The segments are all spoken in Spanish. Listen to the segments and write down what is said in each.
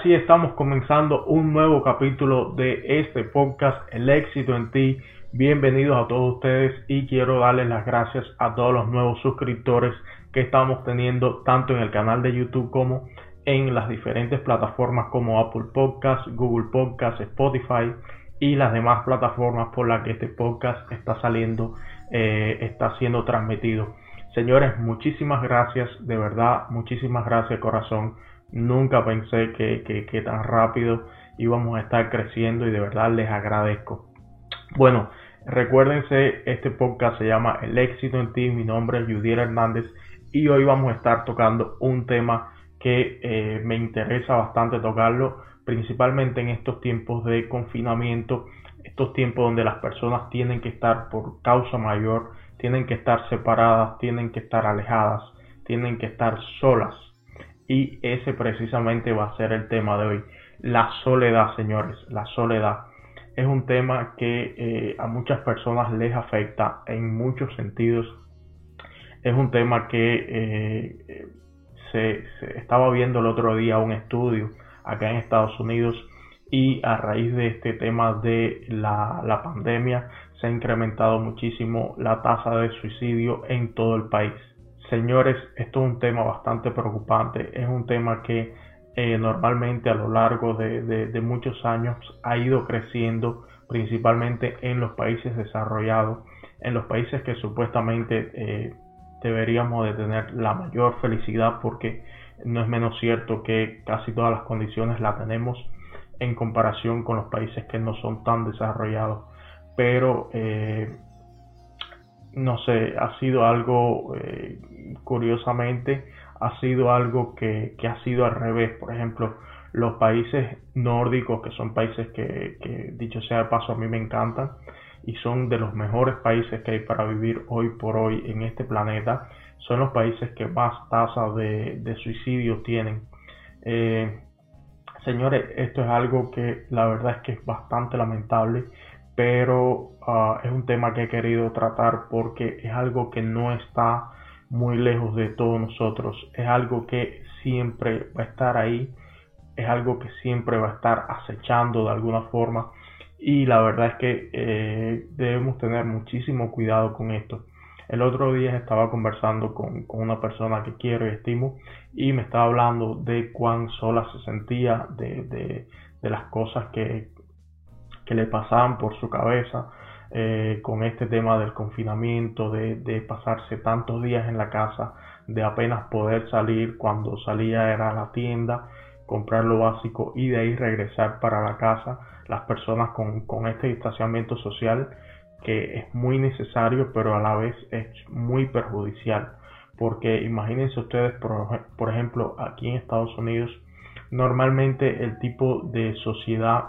así estamos comenzando un nuevo capítulo de este podcast, El éxito en ti. Bienvenidos a todos ustedes y quiero darles las gracias a todos los nuevos suscriptores que estamos teniendo tanto en el canal de YouTube como en las diferentes plataformas como Apple Podcasts, Google Podcasts, Spotify y las demás plataformas por las que este podcast está saliendo, eh, está siendo transmitido. Señores, muchísimas gracias, de verdad, muchísimas gracias corazón Nunca pensé que, tan rápido íbamos a estar creciendo y de verdad les agradezco. Bueno, recuérdense, este podcast se llama El éxito en ti. Mi nombre es Judiel Hernández y hoy vamos a estar tocando un tema que eh, me interesa bastante tocarlo, principalmente en estos tiempos de confinamiento, estos tiempos donde las personas tienen que estar por causa mayor, tienen que estar separadas, tienen que estar alejadas, tienen que estar solas y ese precisamente va a ser el tema de hoy. La soledad, señores, la soledad es un tema que eh, a muchas personas les afecta en muchos sentidos. Es un tema que eh, se, estaba viendo el otro día un estudio acá en Estados Unidos y a raíz de este tema de la, la pandemia se ha incrementado muchísimo la tasa de suicidio en todo el país. Señores, esto es un tema bastante preocupante, es un tema que eh, normalmente a lo largo de, muchos años ha ido creciendo, principalmente en los países desarrollados, en los países que supuestamente eh, deberíamos de tener la mayor felicidad porque no es menos cierto que casi todas las condiciones las tenemos en comparación con los países que no son tan desarrollados. Pero eh, no sé, ha sido algo, curiosamente, ha sido algo que, ha sido al revés. Por ejemplo, los países nórdicos, que son países que, dicho sea de paso, a mí me encantan y son de los mejores países que hay para vivir hoy por hoy en este planeta, son los países que más tasas de, suicidio tienen. Eh, señores, esto es algo que la verdad es que es bastante lamentable pero ah, es un tema que he querido tratar porque es algo que no está muy lejos de todos nosotros, es algo que siempre va a estar ahí, es algo que siempre va a estar acechando de alguna forma y la verdad es que eh, debemos tener muchísimo cuidado con esto. El otro día estaba conversando con, una persona que quiero y estimo y me estaba hablando de cuán sola se sentía, de las cosas que, que le pasaban por su cabeza eh, con este tema del confinamiento, de, pasarse tantos días en la casa, de apenas poder salir, cuando salía era a la tienda, comprar lo básico y de ahí regresar para la casa. Las personas con, con este distanciamiento social que es muy necesario pero a la vez es muy perjudicial porque imagínense ustedes por, por ejemplo aquí en Estados Unidos normalmente el tipo de sociedad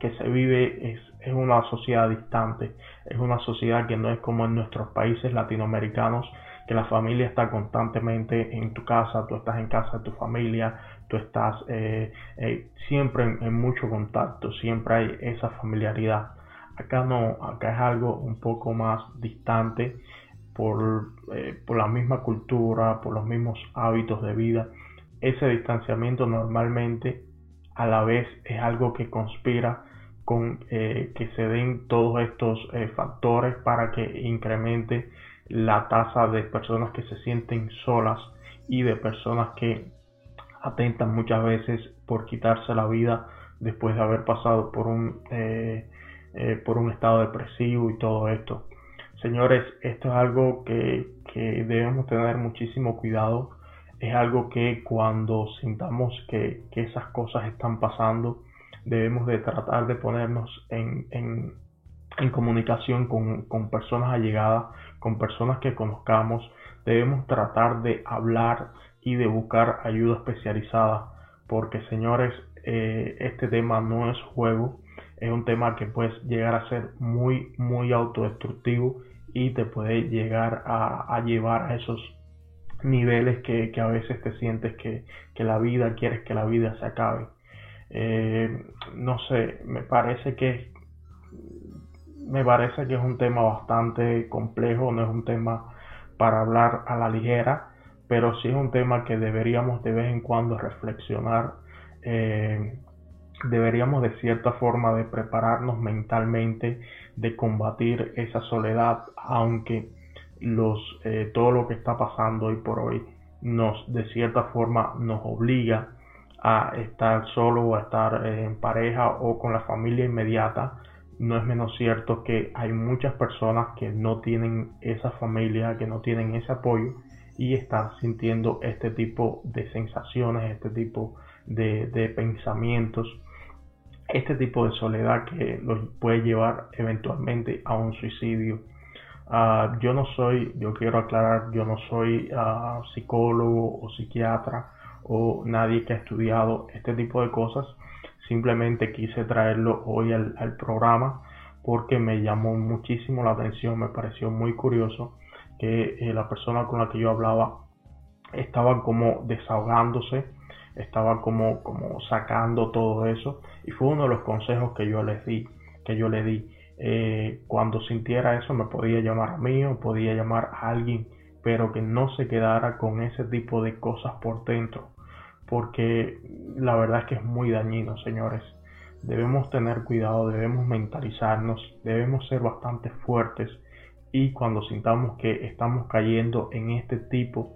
que se vive es, es una sociedad distante, es una sociedad que no es como en nuestros países latinoamericanos, que la familia está constantemente en tu casa, tú estás en casa de tu familia, tú estás eh, eh, siempre en, mucho contacto, siempre hay esa familiaridad. Acá no, acá es algo un poco más distante por, eh, por la misma cultura, por los mismos hábitos de vida. Ese distanciamiento normalmente a la vez es algo que conspira eh, que se den todos estos eh, factores para que incremente la tasa de personas que se sienten solas y de personas que atentan muchas veces por quitarse la vida después de haber pasado por un eh, por un estado depresivo y todo esto. Señores esto es algo que, que debemos tener muchísimo cuidado. Es algo que cuando sintamos que, que esas cosas están pasando debemos de tratar de ponernos en, en, comunicación con, con, personas allegadas, con personas que conozcamos, debemos tratar de hablar y de buscar ayuda especializada, porque señores, eh, este tema no es juego, es un tema que puede llegar a ser muy, muy autodestructivo y te puede llegar a, a llevar a esos niveles que, que, a veces te sientes que, que la vida, quieres que la vida se acabe. Eh, no sé, me parece que me parece que es un tema bastante complejo, no es un tema para hablar a la ligera, pero sí es un tema que deberíamos de vez en cuando reflexionar. Eh, deberíamos de cierta forma de prepararnos mentalmente de combatir esa soledad, aunque los, eh, todo lo que está pasando hoy por hoy nos de cierta forma nos obliga a estar solo o a estar eh, en pareja o con la familia inmediata, no es menos cierto que hay muchas personas que no tienen esa familia, que no tienen ese apoyo y están sintiendo este tipo de sensaciones, este tipo de, de pensamientos, este tipo de soledad que los puede llevar eventualmente a un suicidio. Uh, yo no soy, yo quiero aclarar, yo no soy uh, psicólogo o psiquiatra o nadie que ha estudiado este tipo de cosas. Simplemente quise traerlo hoy al, programa porque me llamó muchísimo la atención, me pareció muy curioso que eh, la persona con la que yo hablaba estaba como desahogándose, estaba como, como sacando todo eso y fue uno de los consejos que yo les di, que yo le di. Eh, cuando sintiera eso me podía llamar a mí o podía llamar a alguien, pero que no se quedara con ese tipo de cosas por dentro, porque la verdad es que es muy dañino, señores. Debemos tener cuidado, debemos mentalizarnos, debemos ser bastante fuertes y cuando sintamos que estamos cayendo en este tipo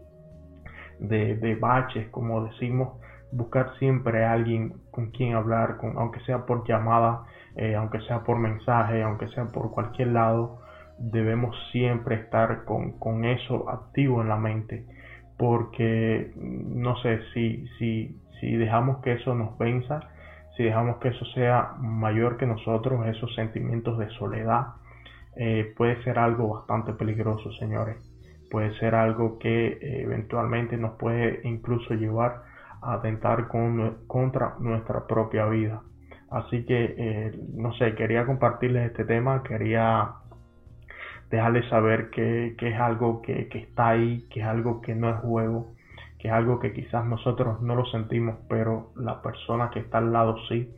de, baches, como decimos, buscar siempre a alguien con quien hablar, con, aunque sea por llamada, eh, aunque sea por mensaje, aunque sea por cualquier lado, debemos siempre estar con, con, eso activo en la mente, porque no sé si, si, si dejamos que eso nos venza, si dejamos que eso sea mayor que nosotros, esos sentimientos de soledad, eh, puede ser algo bastante peligroso, señores. Puede ser algo que eh, eventualmente nos puede incluso llevar atentar con, contra nuestra propia vida. Así que, eh, no sé, quería compartirles este tema, quería dejarles saber que, que es algo que, que, está ahí, que es algo que no es juego, que es algo que quizás nosotros no lo sentimos, pero la persona que está al lado sí.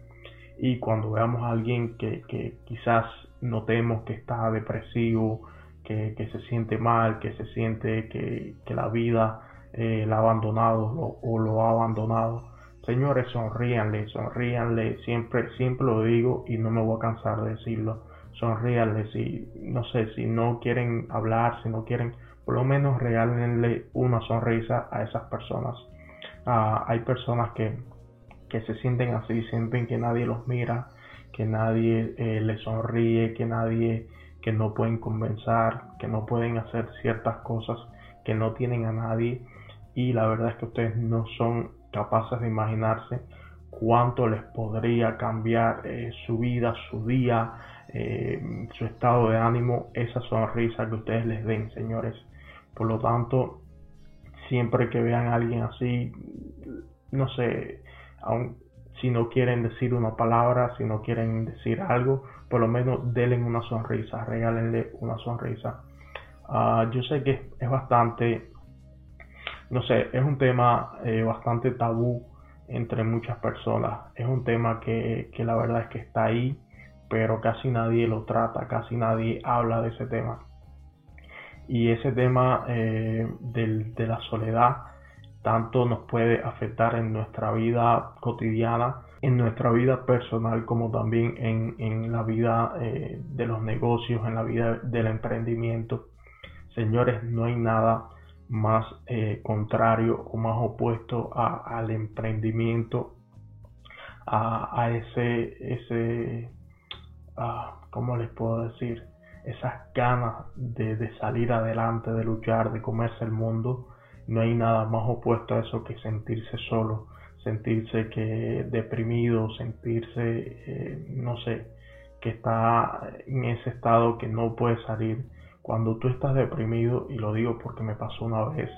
Y cuando veamos a alguien que, que quizás notemos que está depresivo, que, que, se siente mal, que se siente que, que la vida eh, ha abandonado o lo ha abandonado. Señores, sonríanle, sonríanle, siempre, siempre lo digo y no me voy a cansar de decirlo. Sonríanle, si, no sé, si no quieren hablar, si no quieren, por lo menos regálenle una sonrisa a esas personas. Ah, hay personas que, que se sienten así, sienten que nadie los mira, que nadie eh, les sonríe, que nadie, que no pueden convencer, que no pueden hacer ciertas cosas, que no tienen a nadie y la verdad es que ustedes no son capaces de imaginarse cuánto les podría cambiar eh, su vida, su día, eh, su estado de ánimo, esa sonrisa que ustedes les den, señores. Por lo tanto, siempre que vean a alguien así, no sé, aun si no quieren decir una palabra, si no quieren decir algo, por lo menos denle una sonrisa, regálenle una sonrisa. Ah, yo sé que es bastante no sé, es un tema eh, bastante tabú entre muchas personas. Es un tema que, la verdad es que está ahí, pero casi nadie lo trata, casi nadie habla de ese tema. Y ese tema eh, de la soledad tanto nos puede afectar en nuestra vida cotidiana, en nuestra vida personal, como también en, la vida eh, de los negocios, en la vida del emprendimiento. Señores, no hay nada más eh, contrario o más opuesto al emprendimiento, a, ese, ese ¿cómo les puedo decir? Esas ganas de, salir adelante, de luchar, de comerse el mundo. No hay nada más opuesto a eso que sentirse solo, sentirse que deprimido, sentirse, eh, no sé, que está en ese estado que no puede salir cuando tú estás deprimido, y lo digo porque me pasó una vez,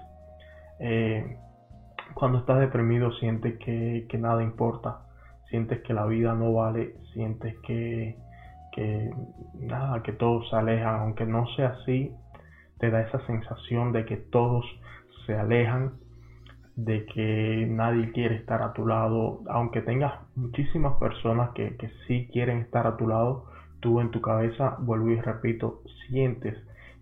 eh, cuando estás deprimido sientes que, nada importa, sientes que la vida no vale, sientes que, que nada, que todos se alejan, aunque no sea así, te da esa sensación de que todos se alejan, de que nadie quiere estar a tu lado, aunque tengas muchísimas personas que, que sí quieren estar a tu lado, tú en tu cabeza, vuelvo y repito, sientes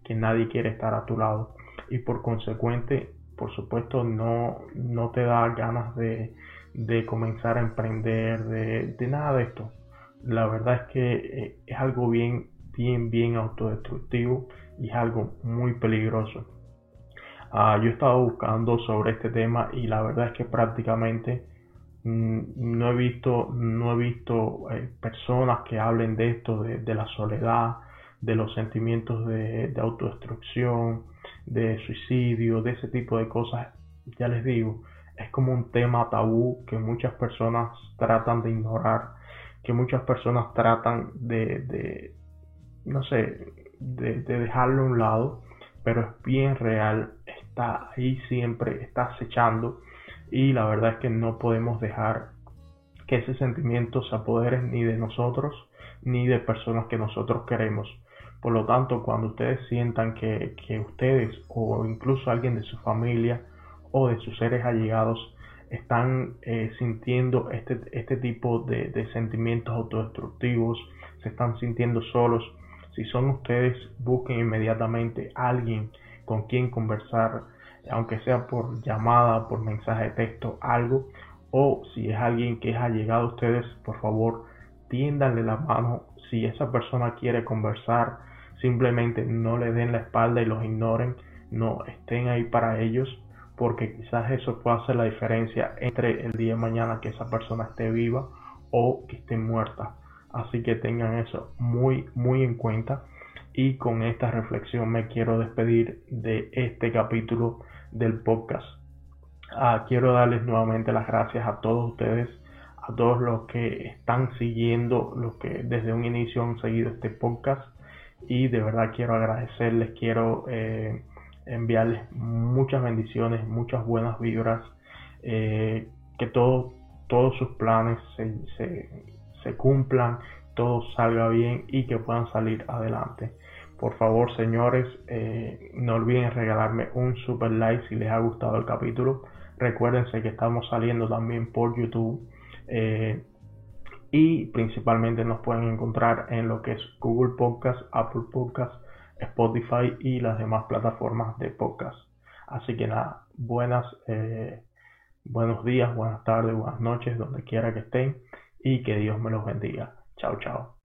que nadie quiere estar a tu lado. Y por consecuente, por supuesto, no, no te da ganas de, de comenzar a emprender, de, nada de esto. La verdad es que eh, es algo bien, bien, bien autodestructivo y es algo muy peligroso. Ah, yo he estado buscando sobre este tema y la verdad es que prácticamente mm, no he visto, no he visto eh, personas que hablen de esto, de, la soledad, de los sentimientos de, de autodestrucción, de suicidio, de ese tipo de cosas. Ya les digo, es como un tema tabú que muchas personas tratan de ignorar, que muchas personas tratan de, no sé, de, dejarlo a un lado, pero es bien real, está ahí siempre, está acechando y la verdad es que no podemos dejar que ese sentimiento se apodere ni de nosotros ni de personas que nosotros queremos. Por lo tanto, cuando ustedes sientan que, que ustedes o incluso alguien de su familia o de sus seres allegados están eh, sintiendo este, este tipo de, de, sentimientos autodestructivos, se están sintiendo solos. Si son ustedes, busquen inmediatamente a alguien con quien conversar, aunque sea por llamada, por mensaje de texto, algo. O si es alguien que es allegado a ustedes, por favor, tiéndanle la mano. Si esa persona quiere conversar, simplemente no le den la espalda y los ignoren. No estén ahí para ellos porque quizás eso pueda hacer la diferencia entre el día de mañana que esa persona esté viva o que esté muerta. Así que tengan eso muy, muy en cuenta. Y con esta reflexión me quiero despedir de este capítulo del podcast. Ah, quiero darles nuevamente las gracias a todos ustedes, a todos los que están siguiendo, los que desde un inicio han seguido este podcast. Y de verdad quiero agradecerles, quiero eh, enviarles muchas bendiciones, muchas buenas vibras, eh, que todo, todos sus planes se, se, cumplan, todo salga bien y que puedan salir adelante. Por favor, señores, eh, no olviden regalarme un super like si les ha gustado el capítulo. Recuérdense que estamos saliendo también por YouTube. Eh, y principalmente nos pueden encontrar en lo que es Google Podcast, Apple Podcast, Spotify y las demás plataformas de podcast. Así que nada, buenas, eh, buenos días, buenas tardes, buenas noches, donde quiera que estén y que Dios me los bendiga. Chao, chao.